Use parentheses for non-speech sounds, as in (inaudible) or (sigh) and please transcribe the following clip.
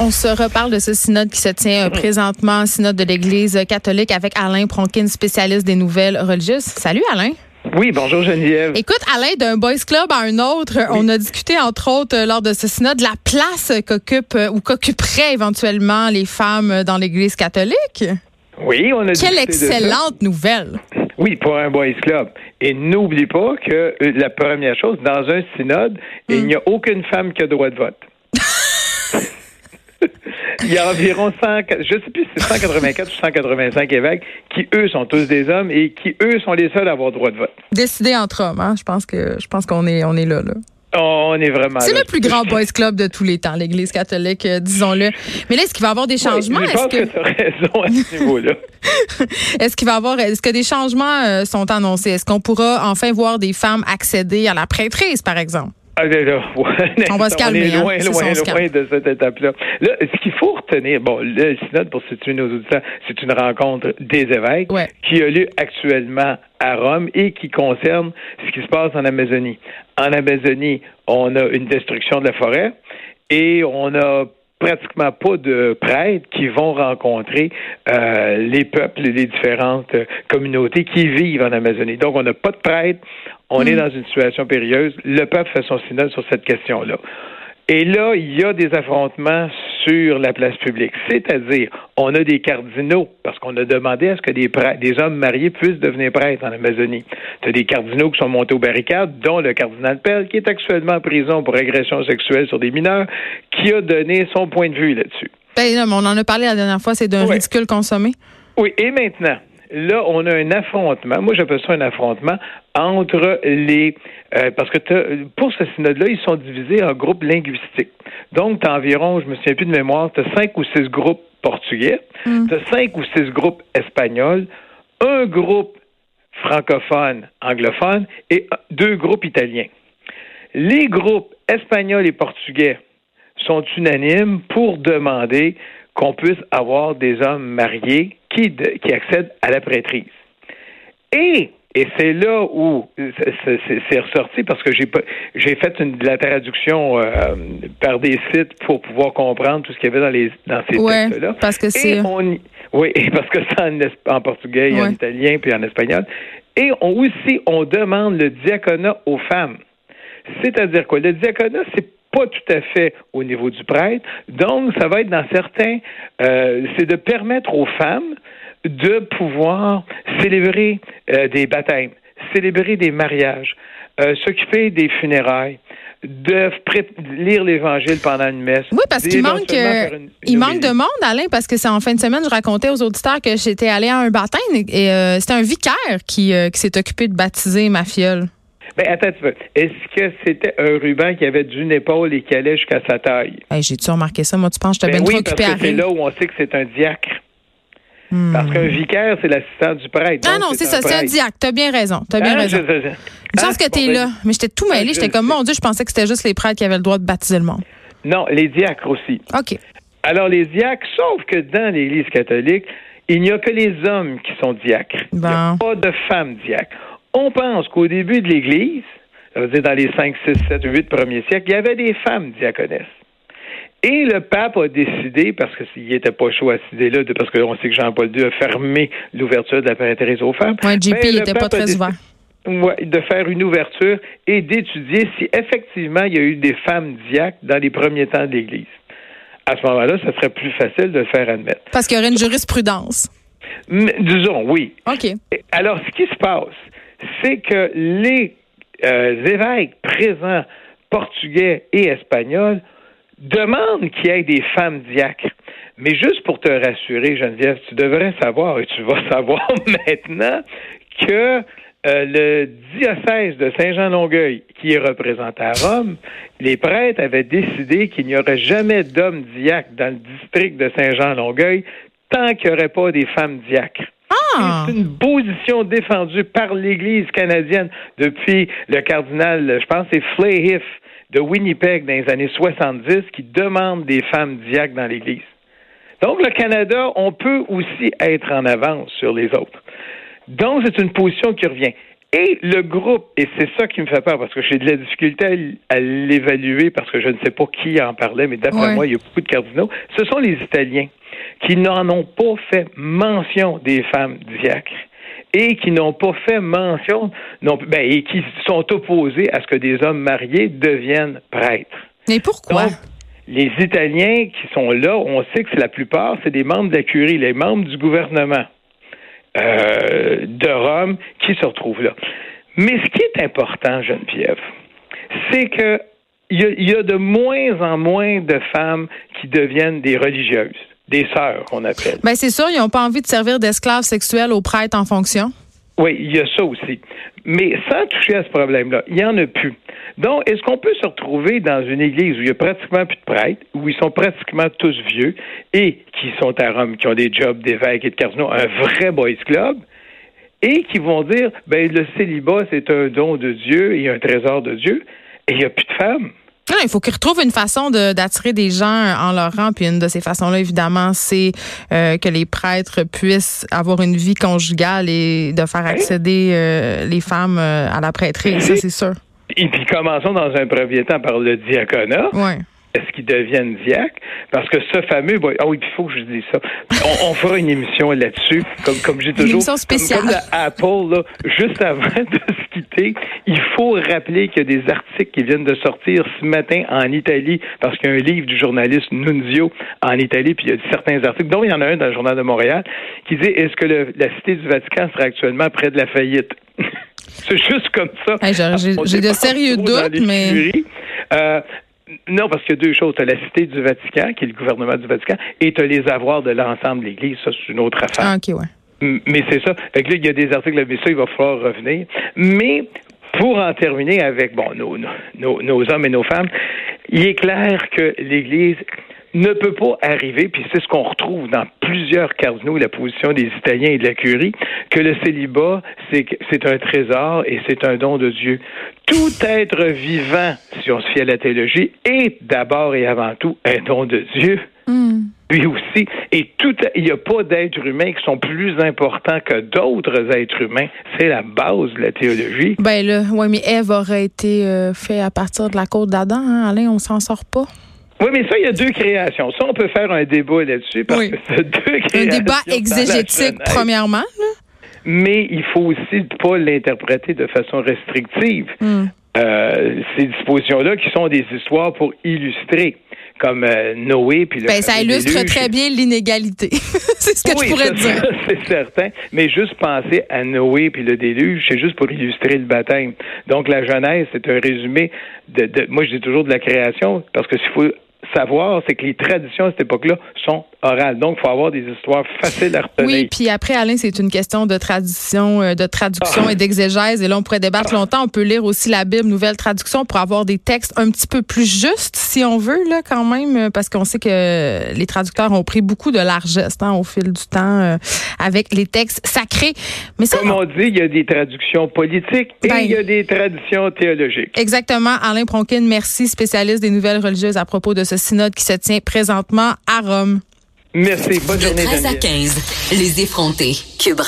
On se reparle de ce synode qui se tient euh, présentement, synode de l'Église catholique avec Alain Pronkin, spécialiste des nouvelles religieuses. Salut Alain. Oui, bonjour Geneviève. Écoute, Alain, d'un boys club à un autre, on a discuté entre autres euh, lors de ce synode de la place qu'occupent euh, ou qu'occuperaient éventuellement les femmes dans l'Église catholique. Oui, on a Quelle excellente nouvelle. Oui, pour un boys club. Et n'oublie pas que la première chose, dans un synode, il n'y a aucune femme qui a droit de vote. (laughs) Il y a environ 100, je sais plus si c'est 184 ou 185 évêques qui, eux, sont tous des hommes et qui, eux, sont les seuls à avoir droit de vote. Décidé entre hommes, hein? Je pense que je pense qu'on est on est là, là. on est vraiment. C'est le plus grand boys club de tous les temps, l'Église catholique, euh, disons-le. Mais là, est-ce qu'il va y avoir des changements? je pense que, tu as raison à ce niveau-là. (laughs) est-ce qu'il va y avoir, est-ce que des changements euh, sont annoncés? Est-ce qu'on pourra enfin voir des femmes accéder à la prêtrise, par exemple? Ah, (laughs) on va se calmer. On est loin, hein? loin, loin de cette étape-là. Là, ce qu'il faut retenir, bon, le synode, pour situer nos auditeurs, c'est une rencontre des évêques qui a lieu actuellement à Rome et qui concerne ce qui se passe en Amazonie. En Amazonie, on a une destruction de la forêt et on a pratiquement pas de prêtres qui vont rencontrer euh, les peuples et les différentes communautés qui vivent en Amazonie. Donc, on n'a pas de prêtres, on est mm. dans une situation périlleuse. Le peuple fait son synode sur cette question-là. Et là, il y a des affrontements sur la place publique. C'est-à-dire, on a des cardinaux, parce qu'on a demandé à ce que des, des hommes mariés puissent devenir prêtres en Amazonie. Tu as des cardinaux qui sont montés aux barricades, dont le cardinal Pell, qui est actuellement en prison pour agression sexuelle sur des mineurs, qui a donné son point de vue là-dessus. Ben, on en a parlé la dernière fois, c'est d'un ridicule consommé. Oui, et maintenant, là, on a un affrontement. Moi, j'appelle ça un affrontement entre les. Euh, parce que pour ce synode-là, ils sont divisés en groupes linguistiques. Donc, tu as environ, je me souviens plus de mémoire, tu as cinq ou six groupes portugais, mm. tu as cinq ou six groupes espagnols, un groupe francophone, anglophone et deux groupes italiens. Les groupes espagnols et portugais sont unanimes pour demander qu'on puisse avoir des hommes mariés qui, qui accèdent à la prêtrise. Et et c'est là où c'est ressorti parce que j'ai fait une, de la traduction euh, par des sites pour pouvoir comprendre tout ce qu'il y avait dans les dans ces textes-là. Parce que c'est oui, (laughs) parce que c'est en, portugais, en italien puis en espagnol. Et on, aussi, on demande le diaconat aux femmes. C'est-à-dire quoi? Le diaconat, c'est pas tout à fait au niveau du prêtre. Donc, ça va être dans certains, euh, c'est de permettre aux femmes de pouvoir célébrer euh, des baptêmes, célébrer des mariages, euh, s'occuper des funérailles, de lire l'Évangile pendant une messe. Oui, parce qu'il manque, il manque de monde, Alain, parce que c'est en fin de semaine, je racontais aux auditeurs que j'étais allé à un baptême et, c'était un vicaire qui, qui s'est occupé de baptiser ma fiole. Ben, attends tu Est-ce que c'était un ruban qui avait d'une épaule et qui allait jusqu'à sa taille? J'ai-tu remarqué ça? Moi, tu penses que j'étais ben bien oui, trop parce que c'est là où on sait que c'est un diacre. Hmm. Parce qu'un vicaire, c'est l'assistant du prêtre. Ah non, c'est ça, c'est un diacre. T'as bien raison. T'as bien ah, raison. Je, je, je pense que t'es là. Mais j'étais tout mêlé. J'étais comme, mon Dieu, je pensais que c'était juste les prêtres qui avaient le droit de baptiser le monde. Non, les diacres aussi. OK. Alors, les diacres, sauf que dans l'Église catholique, il n'y a que les hommes qui sont diacres. Il n'y a pas de femmes diacres. On pense qu'au début de l'Église, ça veut dire dans les 5, 6, 7, 8 premiers siècles, il y avait des femmes diaconesses. Et le pape a décidé, parce qu'il n'était pas chaud à cette idée-là, parce qu'on sait que Jean-Paul II a fermé l'ouverture de la prêtrise aux femmes. Oui, JP n'était pas très ouvert. de faire une ouverture et d'étudier si effectivement il y a eu des femmes diacres dans les premiers temps de l'Église. À ce moment-là, ça serait plus facile de le faire admettre. Parce qu'il y aurait une jurisprudence. disons, oui. OK. Alors, ce qui se passe, c'est que les euh, évêques présents, portugais et espagnols, demandent qu'il y ait des femmes diacres. Mais juste pour te rassurer, Geneviève, tu devrais savoir, et tu vas (laughs) savoir maintenant, que euh, le diocèse de Saint-Jean-Longueuil, qui est représenté à Rome, les prêtres avaient décidé qu'il n'y aurait jamais d'hommes diacres dans le district de Saint-Jean-Longueuil tant qu'il n'y aurait pas des femmes diacres. Ah! C'est une position défendue par l'Église canadienne depuis le cardinal, je pense, c'est Flayhiff de Winnipeg dans les années 70 qui demande des femmes diacres dans l'Église. Donc, le Canada, on peut aussi être en avance sur les autres. Donc, c'est une position qui revient. Et le groupe, et c'est ça qui me fait peur, parce que j'ai de la difficulté à, l'évaluer, parce que je ne sais pas qui en parlait, mais d'après moi, il y a beaucoup de cardinaux, ce sont les Italiens qui n'en ont pas fait mention des femmes diacres et qui n'ont pas fait mention, non, ben, et qui sont opposés à ce que des hommes mariés deviennent prêtres. Mais pourquoi? les Italiens qui sont là, on sait que la plupart, c'est des membres de la curie, les membres du gouvernement euh, de Rome qui se retrouvent là. Mais ce qui est important, Geneviève, c'est que il y, a de moins en moins de femmes qui deviennent des religieuses, des sœurs, qu'on appelle. Ben c'est sûr, ils n'ont pas envie de servir d'esclaves sexuels aux prêtres en fonction. Oui, il y a ça aussi. Mais sans toucher à ce problème-là, il n'y en a plus. Donc, est-ce qu'on peut se retrouver dans une église où il n'y a pratiquement plus de prêtres, où ils sont pratiquement tous vieux et qui sont à Rome, qui ont des jobs d'évêques et de cardinaux, un vrai boys club, et qui vont dire, ben, le célibat, c'est un don de Dieu et un trésor de Dieu, et il n'y a plus de femmes? Non, il faut qu'ils retrouvent une façon d'attirer des gens en leur rang. Puis une de ces façons-là, évidemment, c'est euh, que les prêtres puissent avoir une vie conjugale et de faire accéder euh, les femmes euh, à la prêtrise. Ça, c'est sûr. Et puis commençons dans un premier temps par le diaconat. Ouais est-ce qu'ils deviennent diacres? Parce que ce fameux, ah oui, il faut que je dise ça. On, fera une émission là-dessus, comme, comme j'ai toujours. Une émission spéciale. Comme, Apple, là, juste avant de se quitter, il faut rappeler qu'il y a des articles qui viennent de sortir ce matin en Italie, parce qu'il y a un livre du journaliste Nunzio en Italie, puis il y a certains articles, dont il y en a un dans le Journal de Montréal, qui dit est-ce que la cité du Vatican sera actuellement près de la faillite? (laughs) C'est juste comme ça. j'ai de sérieux doutes, mais. Euh, non, parce qu'il y a deux choses. Tu as la cité du Vatican, qui est le gouvernement du Vatican, et tu as les avoirs de l'ensemble de l'Église. Ça, c'est une autre affaire. Ah, OK, ouais. Mais c'est ça. Fait que là, il y a des articles, mais ça, il va falloir revenir. Mais pour en terminer avec bon nos, nos, nos hommes et nos femmes, il est clair que l'Église ne peut pas arriver, puis c'est ce qu'on retrouve dans plusieurs cardinaux, la position des Italiens et de la Curie, que le célibat, c'est un trésor et c'est un don de Dieu. Tout être vivant, si on se fie à la théologie, est d'abord et avant tout un don de Dieu. Lui aussi. Et tout, il n'y a pas d'êtres humains qui sont plus importants que d'autres êtres humains. C'est la base de la théologie. Ben là, oui, mais Ève aurait été euh, fait à partir de la côte d'Adam. Hein? Alain, on s'en sort pas. Oui, mais ça, il y a deux créations. Ça, on peut faire un débat là-dessus parce que c'est deux créations. Un débat exégétique, premièrement. Mais il faut aussi pas l'interpréter de façon restrictive. Hmm. Euh, ces dispositions-là qui sont des histoires pour illustrer comme euh, Noé puis le ben, ça illustre très bien l'inégalité. (laughs) c'est ce que je pourrais dire. (laughs) C'est certain, mais juste penser à Noé puis le déluge, c'est juste pour illustrer le baptême. Donc la Genèse, c'est un résumé de, de moi je dis toujours de la création parce que s'il faut savoir, c'est que les traditions à cette époque-là sont orales. Donc, il faut avoir des histoires faciles à retenir. Oui, puis après, Alain, c'est une question de tradition, euh, de traduction ah. et d'exégèse. Et là, on pourrait débattre longtemps. On peut lire aussi la Bible, nouvelle traduction, pour avoir des textes un petit peu plus justes, si on veut, là, quand même, parce qu'on sait que les traducteurs ont pris beaucoup de largesse hein, au fil du temps euh, avec les textes sacrés. Mais ça, Comme on dit, il y a des traductions politiques et ben, il y a des traditions théologiques. Exactement. Alain Pronkin, merci, spécialiste des nouvelles religieuses à propos de ce synode qui se tient présentement à Rome. Merci. Bonne journée. 13 à 15, les effrontés. Cube